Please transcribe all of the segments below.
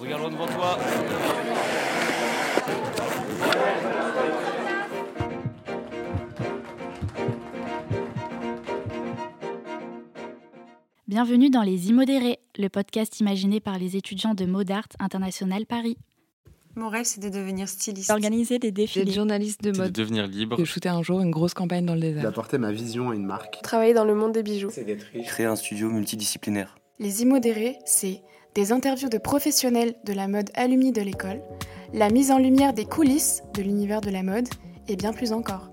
Regarde loin devant toi. Bienvenue dans Les Immodérés, le podcast imaginé par les étudiants de Modart International Paris. Mon rêve, c'est de devenir styliste. D'organiser des défilés. D'être journaliste de C'est de mode. devenir libre. De shooter un jour une grosse campagne dans le désert. d'apporter ma vision à une marque. Travailler dans le monde des bijoux. C'est d'être riche. Créer un studio multidisciplinaire. Les immodérés, c'est des interviews de professionnels de la mode alumni de l'école, la mise en lumière des coulisses de l'univers de la mode et bien plus encore.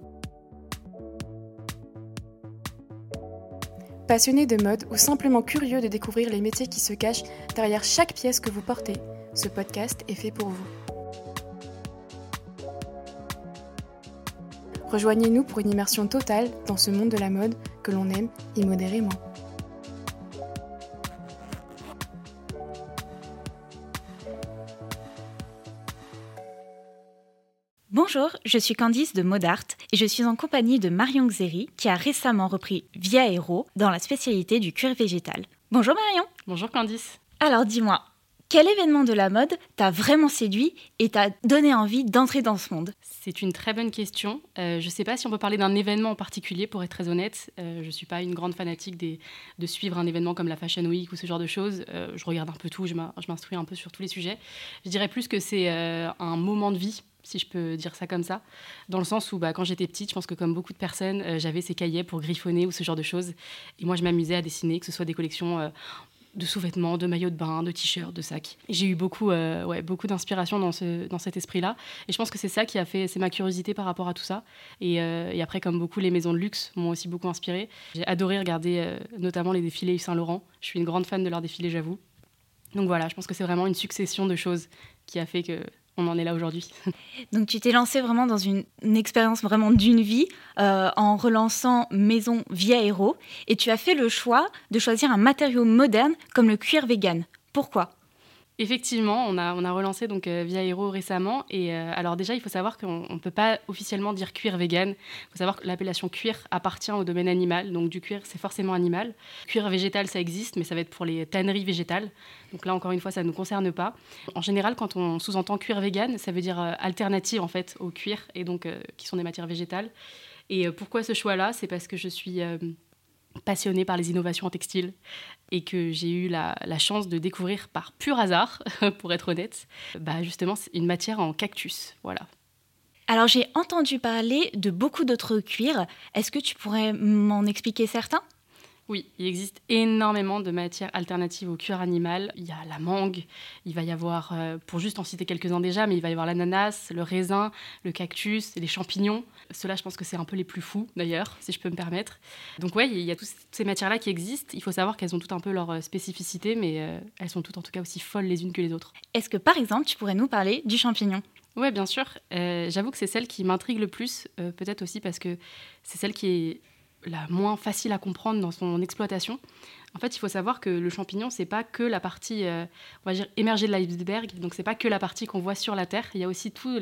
Passionnés de mode ou simplement curieux de découvrir les métiers qui se cachent derrière chaque pièce que vous portez, ce podcast est fait pour vous. Rejoignez-nous pour une immersion totale dans ce monde de la mode que l'on aime immodérément. Bonjour, je suis Candice de Modart et je suis en compagnie de Marion Xeri qui a récemment repris Via Hero dans la spécialité du cuir végétal. Bonjour Marion. Bonjour Candice. Alors dis-moi, quel événement de la mode t'a vraiment séduit et t'a donné envie d'entrer dans ce monde? C'est une très bonne question. Euh, je ne sais pas si on peut parler d'un événement en particulier, pour être très honnête. Euh, je ne suis pas une grande fanatique de suivre un événement comme la Fashion Week ou ce genre de choses. Euh, je regarde un peu tout, je m'in- je m'instruis un peu sur tous les sujets. Je dirais plus que c'est un moment de vie, si je peux dire ça comme ça, dans le sens où bah, quand j'étais petite, je pense que comme beaucoup de personnes, j'avais ces cahiers pour griffonner ou ce genre de choses. Et moi, je m'amusais à dessiner, que ce soit des collections de sous-vêtements, de maillots de bain, de t-shirts, de sacs. J'ai eu beaucoup, euh, ouais, beaucoup d'inspiration dans, ce, dans cet esprit-là. Et je pense que c'est ça qui a fait, c'est ma curiosité par rapport à tout ça. Et, euh, après, comme beaucoup, les maisons de luxe m'ont aussi beaucoup inspiré. J'ai adoré regarder euh, notamment les défilés Yves Saint Laurent. Je suis une grande fan de leurs défilés, j'avoue. Donc voilà, je pense que c'est vraiment une succession de choses qui a fait que on en est là aujourd'hui. Donc tu t'es lancé vraiment dans une, expérience vraiment d'une vie euh, en relançant Maison Via Hero et tu as fait le choix de choisir un matériau moderne comme le cuir vegan. Pourquoi? Effectivement, on a, relancé donc euh, Via Hero récemment. Et euh, alors déjà, il faut savoir qu'on ne peut pas officiellement dire cuir vegan. Il faut savoir que l'appellation cuir appartient au domaine animal. Donc du cuir, c'est forcément animal. Cuir végétal, ça existe, mais ça va être pour les tanneries végétales. Donc là, encore une fois, ça ne nous concerne pas. En général, quand on sous-entend cuir vegan, ça veut dire euh, alternative en fait au cuir, et donc qui sont des matières végétales. Et pourquoi ce choix-là? C'est parce que je suis passionnée par les innovations en textile et que j'ai eu la, chance de découvrir par pur hasard, pour être honnête, bah justement une matière en cactus. Voilà. Alors j'ai entendu parler de beaucoup d'autres cuirs. Est-ce que tu pourrais m'en expliquer certains? Oui, il existe énormément de matières alternatives au cuir animal. Il y a la mangue, il va y avoir, euh, pour juste en citer quelques-uns déjà, mais il va y avoir l'ananas, le raisin, le cactus, les champignons. Ceux-là, je pense que c'est un peu les plus fous, d'ailleurs, si je peux me permettre. Donc ouais, il y a toutes ces matières-là qui existent. Il faut savoir qu'elles ont toutes un peu leur euh, spécificité, mais euh, elles sont toutes en tout cas aussi folles les unes que les autres. Est-ce que par exemple tu pourrais nous parler du champignon? Oui, bien sûr. Euh, J'avoue que c'est celle qui m'intrigue le plus, euh, peut-être aussi parce que c'est celle qui est la moins facile à comprendre dans son exploitation. En fait, il faut savoir que le champignon, c'est pas que la partie, euh, on va dire, émergée de l'iceberg. Donc, c'est pas que la partie qu'on voit sur la Terre. Il y a aussi tous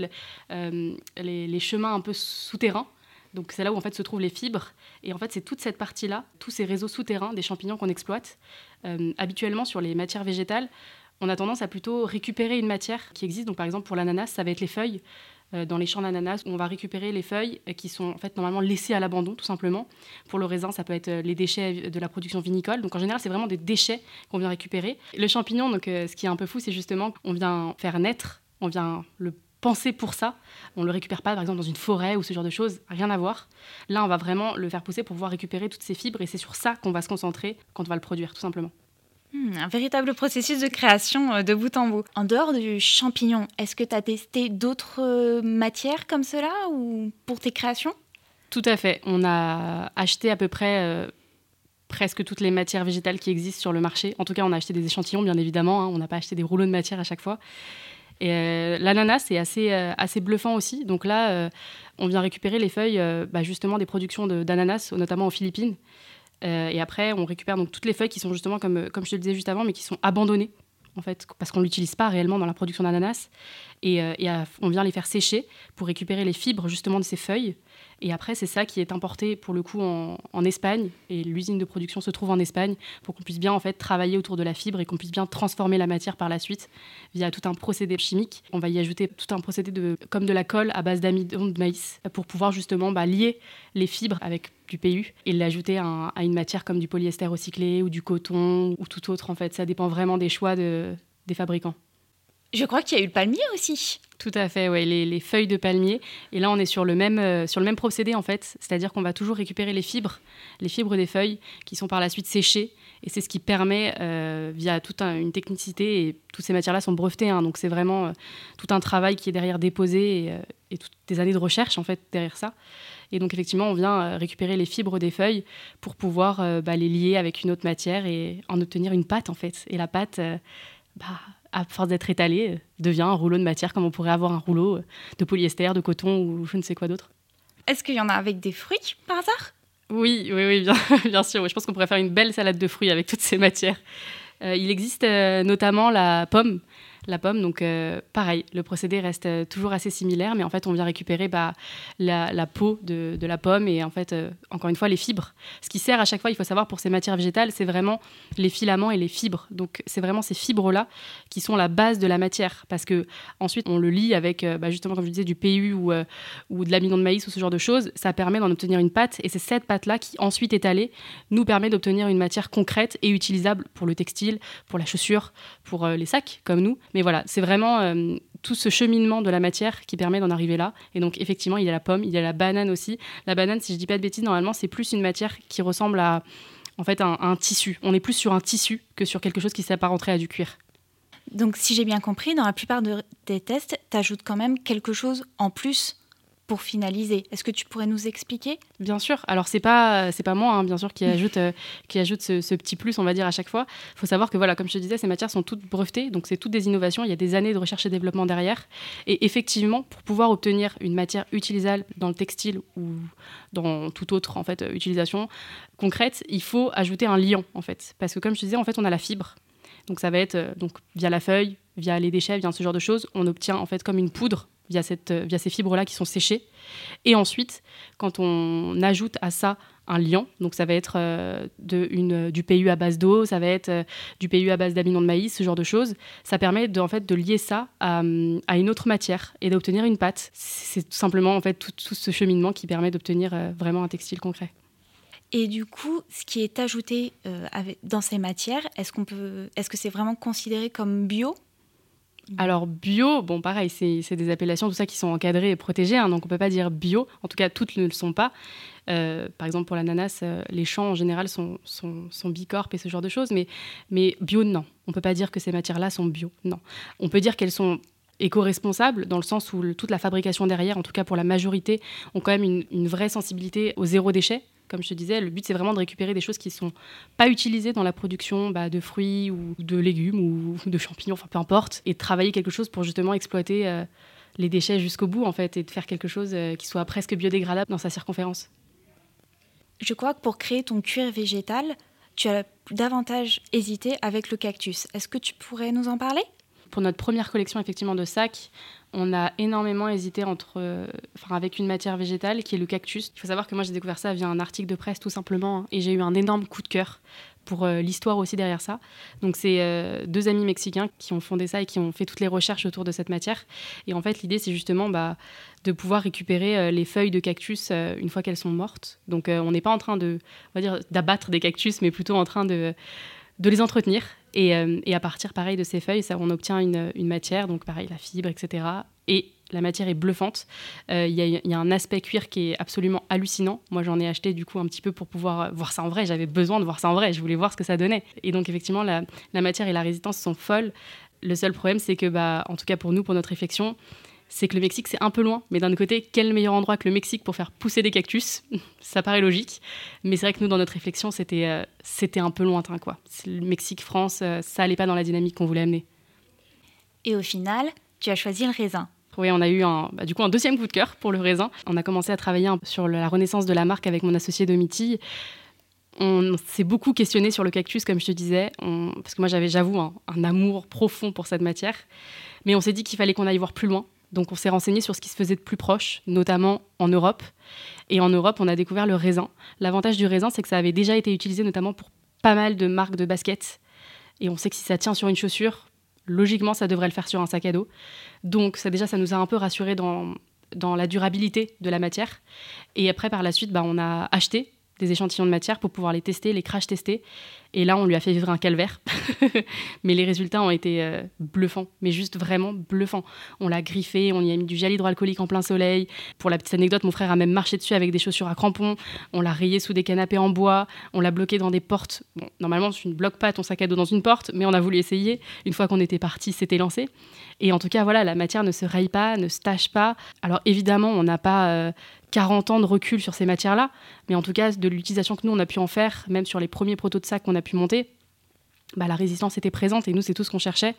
euh, les, les chemins un peu souterrains. Donc, c'est là où en fait se trouvent les fibres. Et en fait, c'est toute cette partie-là, tous ces réseaux souterrains des champignons qu'on exploite. Euh, habituellement, sur les matières végétales, on a tendance à plutôt récupérer une matière qui existe. Donc, par exemple, pour l'ananas, ça va être les feuilles. Euh, dans les champs d'ananas, où on va récupérer les feuilles euh, qui sont en fait normalement laissées à l'abandon, tout simplement. Pour le raisin, ça peut être euh, les déchets de la production vinicole. Donc, en général, c'est vraiment des déchets qu'on vient récupérer. Le champignon, donc, ce qui est un peu fou, c'est justement qu'on vient faire naître, on vient le penser pour ça. On le récupère pas, par exemple, dans une forêt ou ce genre de choses, rien à voir. Là, on va vraiment le faire pousser pour pouvoir récupérer toutes ces fibres et c'est sur ça qu'on va se concentrer quand on va le produire, tout simplement. Hmm, Un véritable processus de création euh, de bout en bout. En dehors du champignon, est-ce que tu as testé d'autres euh, matières comme cela ou pour tes créations? Tout à fait. On a acheté à peu près euh, presque toutes les matières végétales qui existent sur le marché. En tout cas, on a acheté des échantillons, bien évidemment. hein. On n'a pas acheté des rouleaux de matière à chaque fois. Et l'ananas, c'est assez, assez bluffant aussi. Donc là, on vient récupérer les feuilles bah, justement des productions d'ananas, notamment aux Philippines. Euh, et après, on récupère donc toutes les feuilles qui sont justement, comme, euh, comme je te le disais juste avant, mais qui sont abandonnées, en fait, parce qu'on ne l'utilise pas réellement dans la production d'ananas. Et, euh, on vient les faire sécher pour récupérer les fibres justement de ces feuilles. Et après, c'est ça qui est importé pour le coup en, Espagne. Et l'usine de production se trouve en Espagne pour qu'on puisse bien en fait travailler autour de la fibre et qu'on puisse bien transformer la matière par la suite via tout un procédé chimique. On va y ajouter tout un procédé de, comme de la colle à base d'amidon de maïs pour pouvoir justement bah, lier les fibres avec du PU et l'ajouter à, une matière comme du polyester recyclé ou du coton ou tout autre en fait. Ça dépend vraiment des choix de, des fabricants. Je crois qu'il y a eu le palmier aussi. Tout à fait, ouais, les, feuilles de palmier. Et là, on est sur le même, euh, sur le même procédé en fait, c'est-à-dire qu'on va toujours récupérer les fibres, les fibres des feuilles, qui sont par la suite séchées. Et c'est ce qui permet, euh, via toute une technicité, et toutes ces matières-là sont brevetées, hein, donc c'est vraiment euh, tout un travail qui est derrière déposé et, et, toutes des années de recherche en fait derrière ça. Et donc effectivement, on vient récupérer les fibres des feuilles pour pouvoir bah, les lier avec une autre matière et en obtenir une pâte en fait. Et la pâte, bah, à force d'être étalé, euh, devient un rouleau de matière comme on pourrait avoir un rouleau euh, de polyester, de coton ou je ne sais quoi d'autre. Est-ce qu'il y en a avec des fruits par hasard? Oui, oui, oui, bien, bien sûr. Je pense qu'on pourrait faire une belle salade de fruits avec toutes ces matières. Euh, il existe notamment la pomme la pomme. Donc, euh, pareil, le procédé reste euh, toujours assez similaire, mais en fait, on vient récupérer bah, la, peau de, la pomme et en fait, euh, encore une fois, les fibres. Ce qui sert à chaque fois, il faut savoir, pour ces matières végétales, c'est vraiment les filaments et les fibres. Donc, c'est vraiment ces fibres-là qui sont la base de la matière, parce que ensuite, on le lie avec, bah, justement, comme je disais, du PU ou, ou de l'amidon de maïs ou ce genre de choses. Ça permet d'en obtenir une pâte, et c'est cette pâte-là qui, ensuite étalée, nous permet d'obtenir une matière concrète et utilisable pour le textile, pour la chaussure, pour les sacs, comme nous, mais voilà, c'est vraiment euh, tout ce cheminement de la matière qui permet d'en arriver là. Et donc, effectivement, il y a la pomme, il y a la banane aussi. La banane, si je dis pas de bêtises, normalement, c'est plus une matière qui ressemble à en fait un, tissu. On est plus sur un tissu que sur quelque chose qui s'apparenterait à du cuir. Donc, si j'ai bien compris, dans la plupart de tes tests, tu ajoutes quand même quelque chose en plus finaliser. Est-ce que tu pourrais nous expliquer? Bien sûr. Alors c'est pas c'est pas moi hein, bien sûr qui ajoute euh, qui ajoute ce, petit plus on va dire à chaque fois. Il faut savoir que voilà comme je te disais ces matières sont toutes brevetées donc c'est toutes des innovations. Il y a des années de recherche et développement derrière. Et effectivement pour pouvoir obtenir une matière utilisable dans le textile ou dans toute autre en fait utilisation concrète, il faut ajouter un liant en fait parce que comme je te disais en fait on a la fibre. Donc ça va être euh, donc via la feuille, via les déchets, via ce genre de choses, on obtient en fait comme une poudre via, cette, via ces fibres-là qui sont séchées. Et ensuite, quand on ajoute à ça un liant, donc ça va être euh, de, une, du PU à base d'eau, ça va être euh, du PU à base d'amidon de maïs, ce genre de choses, ça permet de, en fait, de lier ça à, à une autre matière et d'obtenir une pâte. C'est tout simplement en fait, tout, tout ce cheminement qui permet d'obtenir euh, vraiment un textile concret. Et du coup, ce qui est ajouté dans ces matières, est-ce qu'on peut, est-ce que c'est vraiment considéré comme bio? Alors bio, bon pareil, c'est des appellations, tout ça qui sont encadrées et protégées, hein, donc on ne peut pas dire bio, en tout cas toutes ne le sont pas. Euh, par exemple pour l'ananas, euh, les champs en général sont, sont, et ce genre de choses, mais, mais bio non, on ne peut pas dire que ces matières-là sont bio, non. On peut dire qu'elles sont éco-responsables dans le sens où toute la fabrication derrière, en tout cas pour la majorité, ont quand même une vraie sensibilité au zéro déchet, comme je te disais, le but c'est vraiment de récupérer des choses qui ne sont pas utilisées dans la production bah, de fruits ou de légumes ou de champignons, enfin peu importe, et de travailler quelque chose pour justement exploiter euh, les déchets jusqu'au bout en fait et de faire quelque chose euh, qui soit presque biodégradable dans sa circonférence. Je crois que pour créer ton cuir végétal, tu as davantage hésité avec le cactus. Est-ce que tu pourrais nous en parler? Pour notre première collection effectivement de sacs, on a énormément hésité entre, euh, avec une matière végétale qui est le cactus. Il faut savoir que moi j'ai découvert ça via un article de presse tout simplement hein, et j'ai eu un énorme coup de cœur pour euh, l'histoire aussi derrière ça. Donc c'est euh, deux amis mexicains qui ont fondé ça et qui ont fait toutes les recherches autour de cette matière. Et en fait l'idée c'est justement bah, de pouvoir récupérer les feuilles de cactus une fois qu'elles sont mortes. Donc on n'est pas en train de, on va dire, d'abattre des cactus, mais plutôt en train de de les entretenir. Euh, et, à partir, pareil, de ces feuilles, ça, on obtient une, matière, donc pareil, la fibre, etc. Et la matière est bluffante. Euh, il y, a un aspect cuir qui est absolument hallucinant. Moi, j'en ai acheté du coup un petit peu pour pouvoir voir ça en vrai. J'avais besoin de voir ça en vrai. Je voulais voir ce que ça donnait. Et donc, effectivement, la, la matière et la résistance sont folles. Le seul problème, c'est que, bah, en tout cas pour nous, pour notre réflexion, c'est que le Mexique, c'est un peu loin. Mais d'un côté, quel meilleur endroit que le Mexique pour faire pousser des cactus Ça paraît logique. Mais c'est vrai que nous, dans notre réflexion, c'était euh, c'était un peu lointain. quoi. Le Mexique, France, euh, ça allait pas dans la dynamique qu'on voulait amener. Et au final, tu as choisi le raisin. Oui, on a eu un, bah, du coup un deuxième coup de cœur pour le raisin. On a commencé à travailler sur la renaissance de la marque avec mon associé Domitille. On s'est beaucoup questionné sur le cactus, comme je te disais, parce que moi j'avais, j'avoue, un, un, amour profond pour cette matière. Mais on s'est dit qu'il fallait qu'on aille voir plus loin Donc on s'est renseigné sur ce qui se faisait de plus proche, notamment en Europe. Et en Europe, on a découvert le raisin. L'avantage du raisin, c'est que ça avait déjà été utilisé notamment pour pas mal de marques de basket. Et on sait que si ça tient sur une chaussure, logiquement, ça devrait le faire sur un sac à dos. Donc ça déjà, ça nous a un peu rassuré dans, dans la durabilité de la matière. Et après, par la suite, bah, on a acheté des échantillons de matière pour pouvoir les tester, les crash tester. Et là, on lui a fait vivre un calvaire. mais les résultats ont été euh, bluffants, mais juste vraiment bluffants. On l'a griffé, on y a mis du gel hydroalcoolique en plein soleil. Pour la petite anecdote, mon frère a même marché dessus avec des chaussures à crampons. On l'a rayé sous des canapés en bois. On l'a bloqué dans des portes. Bon, normalement, tu ne bloques pas ton sac à dos dans une porte, mais on a voulu essayer. Une fois qu'on était parti, c'était lancé. Et en tout cas, voilà, la matière ne se raye pas, ne se tâche pas. Alors évidemment, on n'a pas euh, 40 ans de recul sur ces matières-là, mais en tout cas, de l'utilisation que nous, on a pu en faire, même sur les premiers protos de sacs qu'on a pu monter, bah, la résistance était présente et nous, c'est tout ce qu'on cherchait.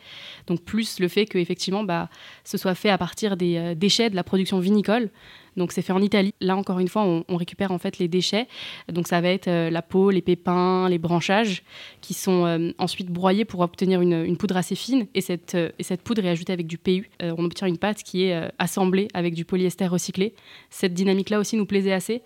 Donc, plus le fait que effectivement, bah, ce soit fait à partir des euh, déchets de la production vinicole. Donc c'est fait en Italie. Là encore une fois, on, récupère en fait les déchets. Donc ça va être euh, la peau, les pépins, les branchages qui sont euh, ensuite broyés pour obtenir une, poudre assez fine. Et cette, euh, et cette poudre est ajoutée avec du PU. on obtient une pâte qui est assemblée avec du polyester recyclé. Cette dynamique-là aussi nous plaisait assez.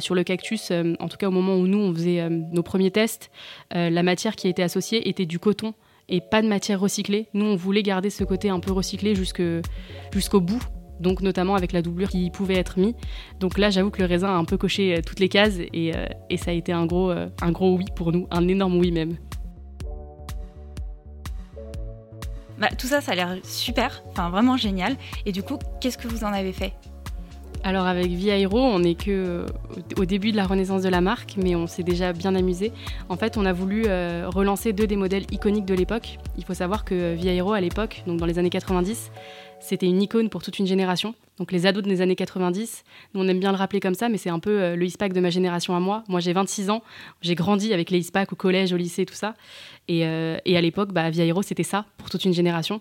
sur le cactus, en tout cas au moment où nous on faisait nos premiers tests, la matière qui était associée était du coton et pas de matière recyclée. Nous, on voulait garder ce côté un peu recyclé jusqu'au bout donc notamment avec la doublure qui pouvait être mis. Donc là, j'avoue que le raisin a un peu coché euh, toutes les cases et, euh, et ça a été un gros, euh, un gros oui pour nous, un énorme oui même. Bah, tout ça, ça a l'air super, enfin vraiment génial. Et du coup, qu'est-ce que vous en avez fait? Alors avec Via Hero, on n'est que au début de la renaissance de la marque, mais on s'est déjà bien amusé. En fait, on a voulu relancer deux des modèles iconiques de l'époque. Il faut savoir que Via Hero à l'époque, donc dans les années 90, c'était une icône pour toute une génération. Donc les ados des années 90, nous on aime bien le rappeler comme ça, mais c'est un peu euh, le ISPAC de ma génération à moi. Moi j'ai 26 ans, j'ai grandi avec les ISPAC au collège, au lycée, tout ça. Et, euh, à l'époque, bah, Via Hero, c'était ça pour toute une génération.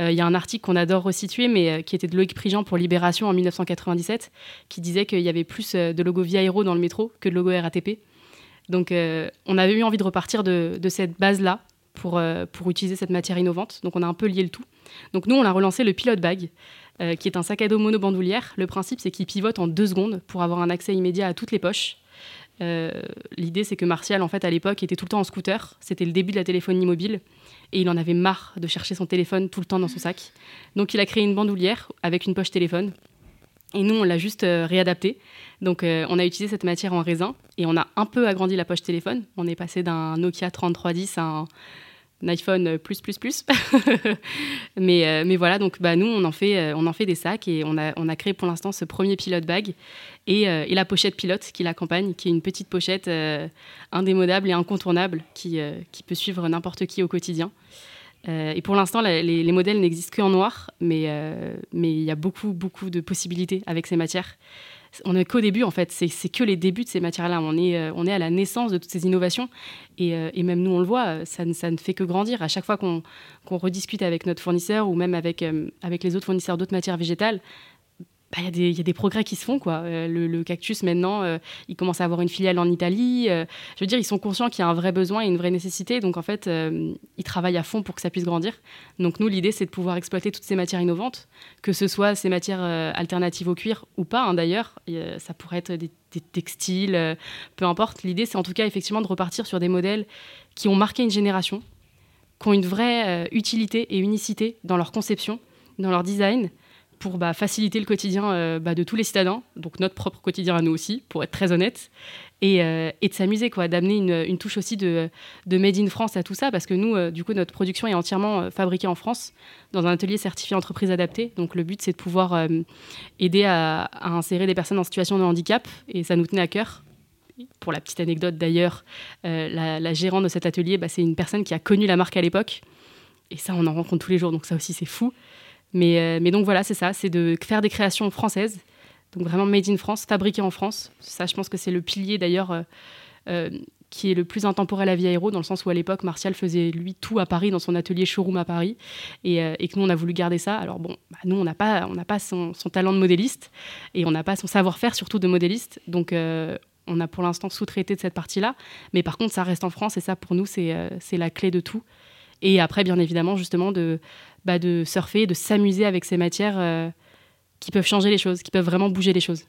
Euh, il y a un article qu'on adore resituer, mais qui était de Loïc Prigent pour Libération en 1997, qui disait qu'il y avait plus de logos Via Hero dans le métro que de logos RATP. Donc on avait eu envie de repartir de, cette base-là pour, pour utiliser cette matière innovante. Donc on a un peu lié le tout. Donc nous, on a relancé le Pilot Bag, euh, qui est un sac à dos monobandoulière. Le principe, c'est qu'il pivote en deux secondes pour avoir un accès immédiat à toutes les poches. Euh, l'idée, c'est que Martial, en fait, à l'époque, était tout le temps en scooter. C'était le début de la téléphonie mobile. Et il en avait marre de chercher son téléphone tout le temps dans son sac. Donc il a créé une bandoulière avec une poche téléphone. Et nous, on l'a juste euh, réadapté. Donc, on a utilisé cette matière en raisin et on a un peu agrandi la poche téléphone. On est passé d'un Nokia 3310 à un iPhone plus plus plus. mais, euh, mais voilà, donc bah, nous, on en, fait, euh, on en fait des sacs et on a, on a créé pour l'instant ce premier pilote bag et, euh, et, la pochette pilote qui l'accompagne, qui est une petite pochette indémodable et incontournable qui, qui peut suivre n'importe qui au quotidien. et pour l'instant, les, les, modèles n'existent qu'en noir, mais mais il y a beaucoup, beaucoup de possibilités avec ces matières on n'est qu'au début en fait, c'est que les débuts de ces matières-là. On est, euh, on est à la naissance de toutes ces innovations et, euh, même nous on le voit, ça, ça, ne fait que grandir. À chaque fois qu'on rediscute avec notre fournisseur ou même avec, euh, avec les autres fournisseurs d'autres matières végétales, bah, il y, a des progrès qui se font. Quoi. Euh, le, cactus, maintenant, euh, il commence à avoir une filiale en Italie. Euh, je veux dire, ils sont conscients qu'il y a un vrai besoin et une vraie nécessité. Donc, en fait, ils travaillent à fond pour que ça puisse grandir. Donc, nous, l'idée, c'est de pouvoir exploiter toutes ces matières innovantes, que ce soit ces matières alternatives au cuir ou pas, hein, d'ailleurs. ça pourrait être des, des textiles, peu importe. L'idée, c'est en tout cas, effectivement, de repartir sur des modèles qui ont marqué une génération, qui ont une vraie utilité et unicité dans leur conception, dans leur design pour bah, faciliter le quotidien euh, bah, de tous les citadins, donc notre propre quotidien à nous aussi, pour être très honnête, et, euh, de s'amuser, quoi, d'amener une, touche aussi de, de, made in France à tout ça, parce que nous, euh, du coup, notre production est entièrement fabriquée en France, dans un atelier certifié entreprise adaptée. Donc le but, c'est de pouvoir aider à, insérer des personnes en situation de handicap, et ça nous tenait à cœur. Pour la petite anecdote d'ailleurs, la, la, gérante de cet atelier, bah, c'est une personne qui a connu la marque à l'époque, et ça, on en rencontre tous les jours, donc ça aussi, c'est fou. Euh, mais, donc voilà, c'est ça, c'est de faire des créations françaises, donc vraiment made in France, fabriquées en France. Ça, je pense que c'est le pilier d'ailleurs euh, euh, qui est le plus intemporel à Via Aero, dans le sens où à l'époque, Martial faisait lui tout à Paris, dans son atelier showroom à Paris, et, que nous, on a voulu garder ça. Alors bon, bah, nous, on n'a pas son, talent de modéliste, et on n'a pas son savoir-faire surtout de modéliste, donc on a pour l'instant sous-traité de cette partie-là, mais par contre, ça reste en France, et ça, pour nous, c'est la clé de tout. Et après, bien évidemment, justement, de, bah, de surfer, de s'amuser avec ces matières, euh, qui peuvent changer les choses, qui peuvent vraiment bouger les choses.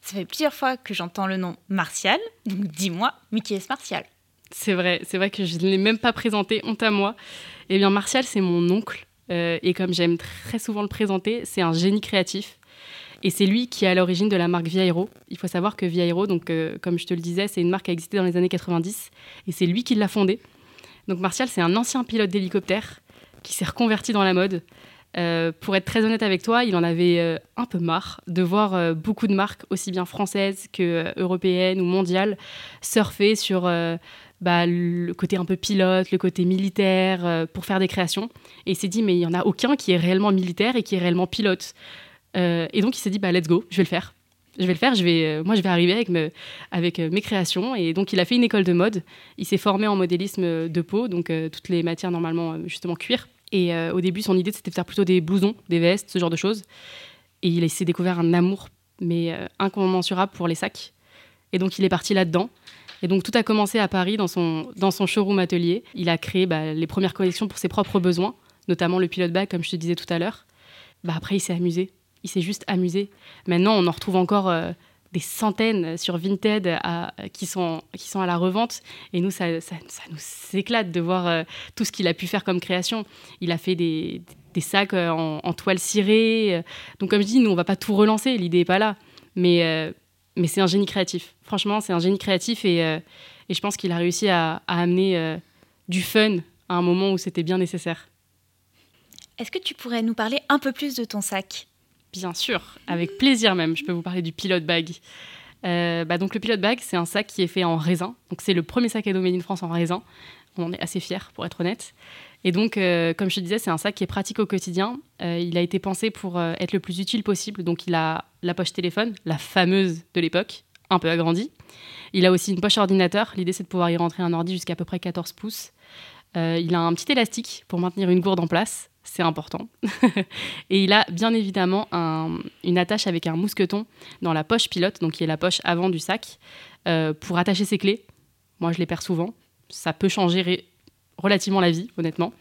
Ça fait plusieurs fois que j'entends le nom Martial, donc dis-moi, mais qui est Martial C'est vrai, c'est vrai que je ne l'ai même pas présenté, honte à moi. Eh bien, Martial, c'est mon oncle, euh, et comme j'aime très souvent le présenter, c'est un génie créatif. Et c'est lui qui est à l'origine de la marque Viaero. Il faut savoir que Viaero, donc, euh, comme je te le disais, c'est une marque qui a existé dans les années 90, et c'est lui qui l'a fondée. Donc Martial, c'est un ancien pilote d'hélicoptère qui s'est reconverti dans la mode. Euh, pour être très honnête avec toi, il en avait euh, un peu marre de voir euh, beaucoup de marques, aussi bien françaises que européennes ou mondiales, surfer sur bah, le côté un peu pilote, le côté militaire, pour faire des créations. Et il s'est dit, mais il n'y en a aucun qui est réellement militaire et qui est réellement pilote. et donc il s'est dit, bah, let's go, je vais le faire. Je vais le faire, je vais, moi je vais arriver avec, avec mes créations. Et donc il a fait une école de mode. Il s'est formé en modélisme de peau, donc toutes les matières normalement justement cuir. Et euh, au début, son idée, c'était de faire plutôt des blousons, des vestes, ce genre de choses. Et il s'est découvert un amour, mais euh, incommensurable pour les sacs. Et donc, il est parti là-dedans. Et donc, tout a commencé à Paris, dans son, dans son showroom atelier. Il a créé bah, les premières collections pour ses propres besoins, notamment le pilote bag, comme je te disais tout à l'heure. Bah, après, il s'est amusé. Il s'est juste amusé. Maintenant, on en retrouve encore euh, des centaines sur Vinted à, qui, sont, à la revente. Et nous, ça, nous éclate de voir euh, tout ce qu'il a pu faire comme création. Il a fait des, sacs euh, en, toile cirée. Donc, comme je dis, nous, on va pas tout relancer. L'idée n'est pas là. Mais, euh, c'est un génie créatif. Franchement, c'est un génie créatif. Et, je pense qu'il a réussi à amener du fun à un moment où c'était bien nécessaire. Est-ce que tu pourrais nous parler un peu plus de ton sac? Bien sûr, avec plaisir même. Je peux vous parler du Pilot Bag. Euh, bah donc le Pilot Bag, c'est un sac qui est fait en raisin. Donc c'est le premier sac à dos made France en raisin. On en est assez fiers, pour être honnête. Et donc, euh, comme je te disais, c'est un sac qui est pratique au quotidien. Euh, il a été pensé pour être le plus utile possible. Donc il a la poche téléphone, la fameuse de l'époque, un peu agrandie. Il a aussi une poche ordinateur. L'idée, c'est de pouvoir y rentrer un ordi jusqu'à peu près 14 pouces. il a un petit élastique pour maintenir une gourde en place c'est important. et il a bien évidemment une attache avec un mousqueton dans la poche pilote, donc qui est la poche avant du sac, euh, pour attacher ses clés. Moi, je les perds souvent. Ça peut changer relativement la vie, honnêtement.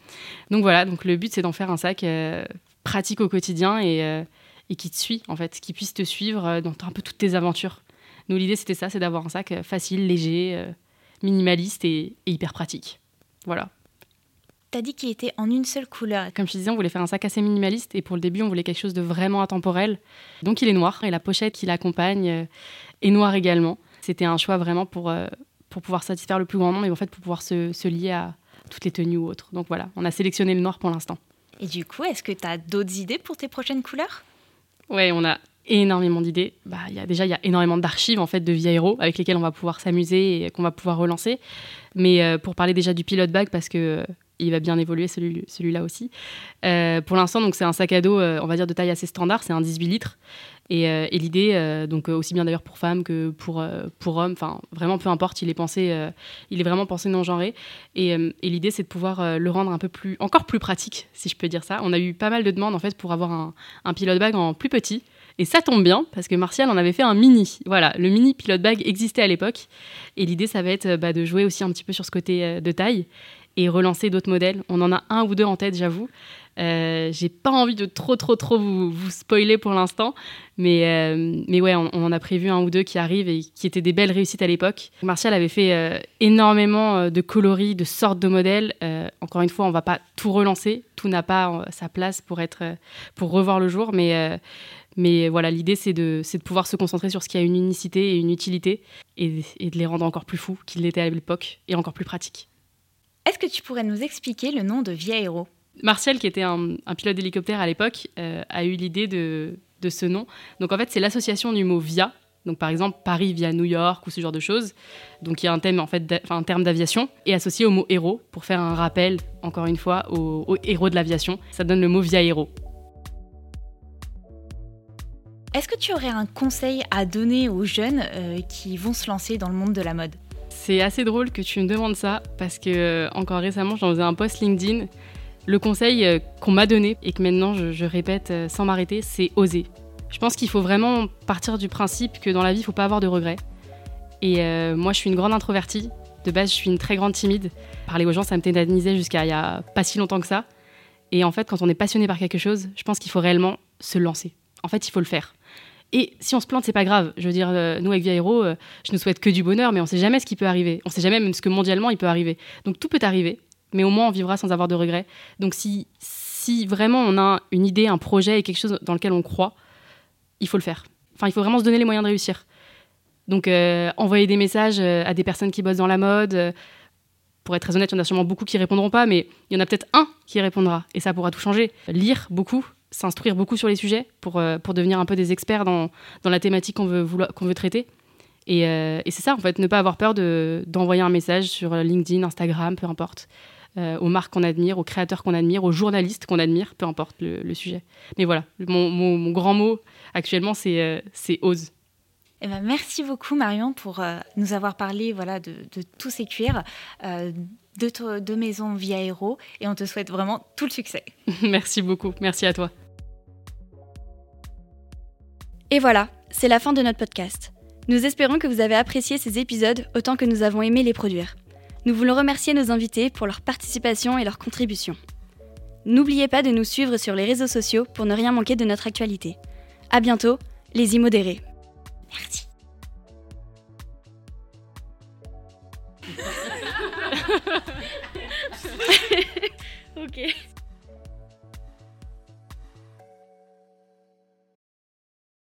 Donc voilà, donc le but, c'est d'en faire un sac euh, pratique au quotidien euh, et, qui te suit, en fait, qui puisse te suivre dans un peu toutes tes aventures. Nous, l'idée, c'était ça, c'est d'avoir un sac facile, léger, minimaliste et hyper pratique. Voilà. T'as dit qu'il était en une seule couleur. Comme je te disais, on voulait faire un sac assez minimaliste et pour le début, on voulait quelque chose de vraiment intemporel. Donc il est noir et la pochette qui l'accompagne euh, est noire également. C'était un choix vraiment pour, euh, pour pouvoir satisfaire le plus grand nombre et en fait pour pouvoir se, se lier à toutes les tenues ou autres. Donc voilà, on a sélectionné le noir pour l'instant. Et du coup, est-ce que tu as d'autres idées pour tes prochaines couleurs? Ouais, on a énormément d'idées. Bah, y a, déjà, il y a énormément d'archives en fait de Via Hero avec lesquelles on va pouvoir s'amuser et qu'on va pouvoir relancer. Mais euh, pour parler déjà du pilot bag, parce que il va bien évoluer celui, celui-là aussi. Euh, pour l'instant, donc c'est un sac à dos, euh, on va dire de taille assez standard, c'est un 18 litres. Et, euh, l'idée, donc aussi bien d'ailleurs pour femmes que pour, pour hommes, enfin vraiment peu importe, il est pensé, il est vraiment pensé non genré. Et, et l'idée, c'est de pouvoir le rendre un peu plus, encore plus pratique, si je peux dire ça. On a eu pas mal de demandes en fait pour avoir un, un pilote bag en plus petit. Et ça tombe bien, parce que Martial en avait fait un mini. Voilà, le mini pilote bag existait à l'époque. Et l'idée, ça va être bah, de jouer aussi un petit peu sur ce côté de taille et relancer d'autres modèles. On en a un ou deux en tête, j'avoue. Euh, j'ai pas envie de trop, trop, trop vous, spoiler pour l'instant, mais, euh, mais ouais, on, en a prévu un ou deux qui arrivent et qui étaient des belles réussites à l'époque. Martial avait fait euh, énormément de coloris, de sortes de modèles. encore une fois, on va pas tout relancer, tout n'a pas sa place pour être, pour revoir le jour, mais mais voilà, l'idée, c'est de, de pouvoir se concentrer sur ce qui a une unicité et une utilité et de les rendre encore plus fous qu'ils l'étaient à l'époque et encore plus pratiques. Est-ce que tu pourrais nous expliquer le nom de Via Aero? Martial, qui était un, pilote d'hélicoptère à l'époque, euh, a eu l'idée de, ce nom. Donc en fait, c'est l'association du mot via. Donc par exemple, Paris via New York ou ce genre de choses. Donc il y a un thème en fait, un terme d'aviation et associé au mot héros pour faire un rappel, encore une fois, au, héros de l'aviation. Ça donne le mot via héros. Est-ce que tu aurais un conseil à donner aux jeunes euh, qui vont se lancer dans le monde de la mode? C'est assez drôle que tu me demandes ça parce que euh, encore récemment, j'en faisais un post LinkedIn. Le conseil euh, qu'on m'a donné et que maintenant je, répète euh, sans m'arrêter, c'est oser. Je pense qu'il faut vraiment partir du principe que dans la vie, il faut pas avoir de regrets. Et moi, je suis une grande introvertie. De base, je suis une très grande timide. Parler aux gens, ça me tétanisait jusqu'à il y a pas si longtemps que ça. Et en fait, quand on est passionné par quelque chose, je pense qu'il faut réellement se lancer. en fait, il faut le faire. Et si on se plante, c'est pas grave. Je veux dire, euh, nous avec Via Hero, euh, je ne souhaite que du bonheur, mais on sait jamais ce qui peut arriver. On sait jamais même ce que mondialement il peut arriver. Donc tout peut arriver, mais au moins on vivra sans avoir de regrets. Donc si, si vraiment on a une idée, un projet et quelque chose dans lequel on croit, il faut le faire. Enfin, il faut vraiment se donner les moyens de réussir. Donc euh, envoyer des messages à des personnes qui bossent dans la mode. pour être très honnête, il y en a sûrement beaucoup qui répondront pas, mais il y en a peut-être un qui répondra et ça pourra tout changer. Lire beaucoup, s'instruire beaucoup sur les sujets pour, euh, pour devenir un peu des experts dans, dans la thématique qu'on veut, qu'on veut traiter. Et, euh, et c'est ça, en fait, ne pas avoir peur de, d'envoyer un message sur LinkedIn, Instagram, peu importe, euh, aux marques qu'on admire, aux créateurs qu'on admire, aux journalistes qu'on admire, peu importe le, sujet. Mais voilà, mon, mon, mon, grand mot actuellement, c'est, c'est ose. Eh ben, merci beaucoup Marion pour nous avoir parlé voilà, de, de tous ces cuirs, de, de Maison Via Aéro, et on te souhaite vraiment tout le succès. merci beaucoup, merci à toi. Et voilà, c'est la fin de notre podcast. Nous espérons que vous avez apprécié ces épisodes autant que nous avons aimé les produire. Nous voulons remercier nos invités pour leur participation et leur contribution. N'oubliez pas de nous suivre sur les réseaux sociaux pour ne rien manquer de notre actualité. À bientôt, les immodérés. Merci.